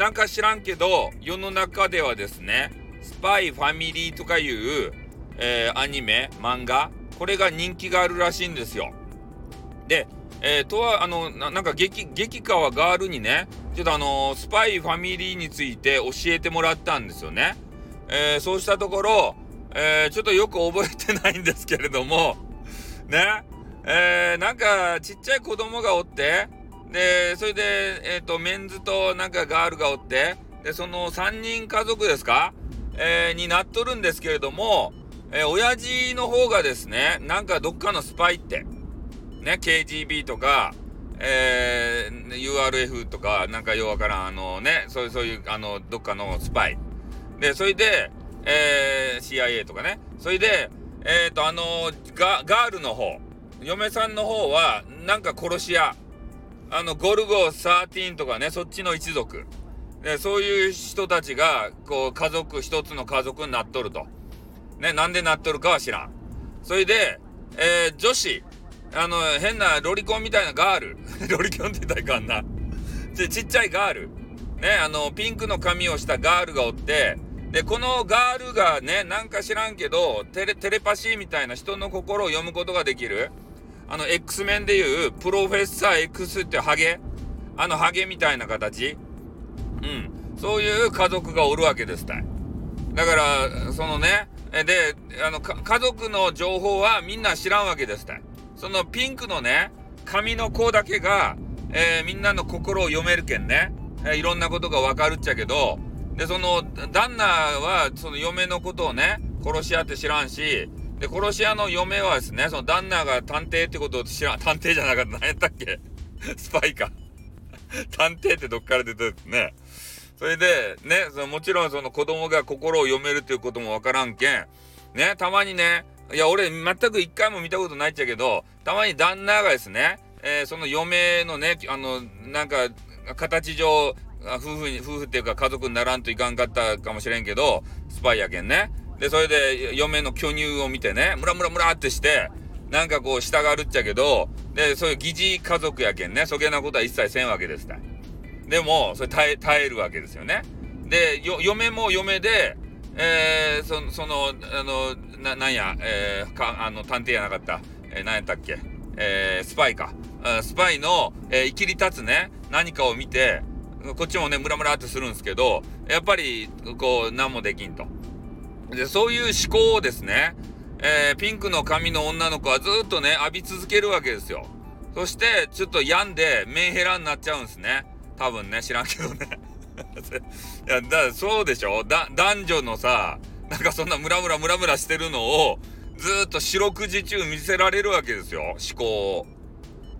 なんか知らんけど、世の中ではですね、スパイファミリーとかいう、えー、アニメ、漫画、これが人気があるらしいんですよ。で、えー、とは、あの、なんか激、激川ガールにね、ちょっとあのー、スパイファミリーについて教えてもらったんですよね。えー、そうしたところ、えー、ちょっとよく覚えてないんですけれども、ね、えー、なんかちっちゃい子供がおって、で、それで、えっ、ー、と、メンズとなんかガールがおって、で、その3人家族ですか？えー、になっとるんですけれども、えー、親父の方がですね、なんかどっかのスパイって、ね、KGB とか、えー、URF とか、なんかようわからん、あのね、そういう、そういう、あの、どっかのスパイ。で、それで、えー、CIA とかね。それで、えっ、ー、と、あのガ、ガールの方、嫁さんの方は、なんか殺し屋。あの、ゴルゴ13とかね、そっちの一族。で、そういう人たちが、こう、家族、一つの家族になっとると。ね、なんでなっとるかは知らん。それで、えー、女子、あの、変なロリコンみたいなガール。ロリコンって言ったらいかんな。ちちっちゃいガール。ね、あの、ピンクの髪をしたガールがおって、で、このガールがね、なんか知らんけど、テレ、テレパシーみたいな人の心を読むことができる。あの、X メンでいう、プロフェッサー X ってハゲ？あのハゲみたいな形？うん。そういう家族がおるわけですたい。だから、そのね、で、あの、家族の情報はみんな知らんわけですたい。そのピンクのね、髪の子だけが、えー、みんなの心を読めるけんね、えー、いろんなことがわかるっちゃけど、で、その、旦那は、その嫁のことをね、殺し屋って知らんし、で、殺し屋の嫁はですね、その旦那が探偵ってことを知らん、探偵じゃなかった、何やったっけ？スパイか 探偵ってどっから出てるね。それで、ね、そのもちろんその子供が心を読めるっていうこともわからんけん、ね、たまにね、いや、俺全く一回も見たことないっちゃけど、たまに旦那がですね、えー、その嫁のね、あの、なんか、形上、夫婦に、夫婦っていうか家族にならんといかんかったかもしれんけど、スパイやけんね。で、それで嫁の巨乳を見てね、ムラムラムラってして、なんかこう従るっちゃけど、で、そういう疑似家族やけんね、そげなことは一切せんわけですたでも、それ耐え、耐えるわけですよね。で、嫁も嫁で、えー、そその、あの、な、なんや、えー、か、あの、探偵やなかった。えー、何やったっけ。えー、スパイか。スパイの、えー、生きり立つね、何かを見て、こっちもね、ムラムラってするんですけど、やっぱり、こう、何もできんと。で、そういう思考をですね、えー、ピンクの髪の女の子はずっとね、浴び続けるわけですよ。そして、ちょっと病んで、メンヘラになっちゃうんですね。多分ね、知らんけどね。いや、だ、そうでしょ？だ、男女のさ、なんかそんなムラムラムラムラしてるのを、ずっと四六時中見せられるわけですよ。思考を。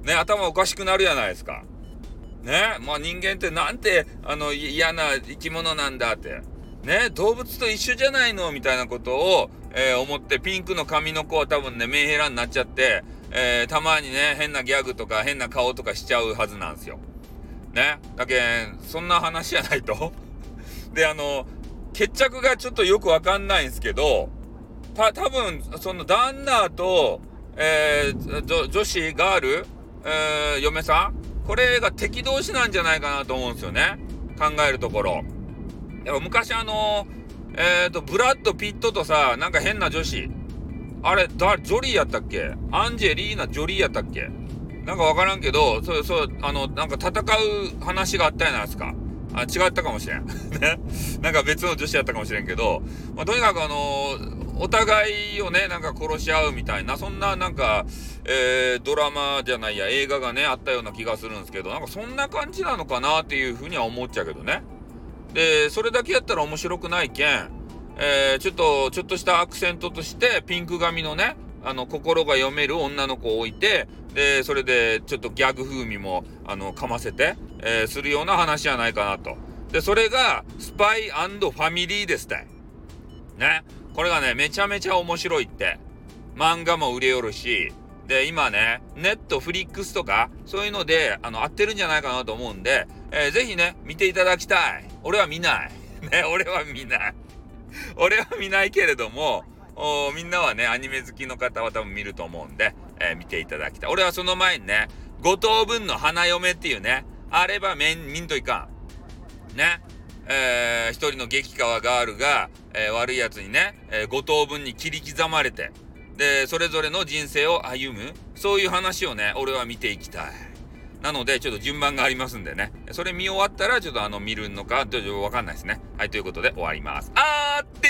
ね、頭おかしくなるじゃないですか。ね、まあ人間ってなんて、あの、嫌な生き物なんだって。ね、動物と一緒じゃないのみたいなことを、えー、思って、ピンクの髪の子は多分ね、メンヘラになっちゃって、えー、たまにね、変なギャグとか変な顔とかしちゃうはずなんですよ。ね。だけん、そんな話じゃないと で、あの、決着がちょっとよくわかんないんですけど、た、多分、その旦那と、えー、女子、ガール、えー、嫁さんこれが敵同士なんじゃないかなと思うんですよね。考えるところ。やっぱ昔あのえっ、ー、と、ブラッド・ピットとさ、なんか変な女子。あれ、だ、ジョリーやったっけ？アンジェリーナ・ジョリーやったっけ？なんかわからんけど、そう、そう、あの、なんか戦う話があったじゃないですか。あ、違ったかもしれん。ね。なんか別の女子やったかもしれんけど、まあ、とにかくあのお互いをね、なんか殺し合うみたいな、そんななんか、えー、ドラマじゃないや、映画がね、あったような気がするんですけど、なんかそんな感じなのかなっていうふうには思っちゃうけどね。で、それだけやったら面白くないけん、えー、ちょっと、ちょっとしたアクセントとして、ピンク髪のね、あの、心が読める女の子を置いて、で、それで、ちょっとギャグ風味も、あの、かませて、えー、するような話じゃないかなと。で、それが、スパイファミリーですって。ね。これがね、めちゃめちゃ面白いって。漫画も売れよるし、で、今ね、ネットフリックスとか、そういうので、あの、合ってるんじゃないかなと思うんで、えー、ぜひね、見ていただきたい。俺は見ない。ね、俺は見ない。俺は見ないけれども、みんなはね、アニメ好きの方は多分見ると思うんで、えー、見ていただきたい。俺はその前にね、五等分の花嫁っていうね、あれば見んといかん。ね。えー、一人の激川ガールが、えー、悪い奴にね、えー、5等分に切り刻まれて、で、それぞれの人生を歩む、そういう話をね、俺は見ていきたい。なので、ちょっと順番がありますんでね。それ見終わったら、ちょっとあの、見るのか、ちょっとわかんないですね。はい、ということで終わります。あーって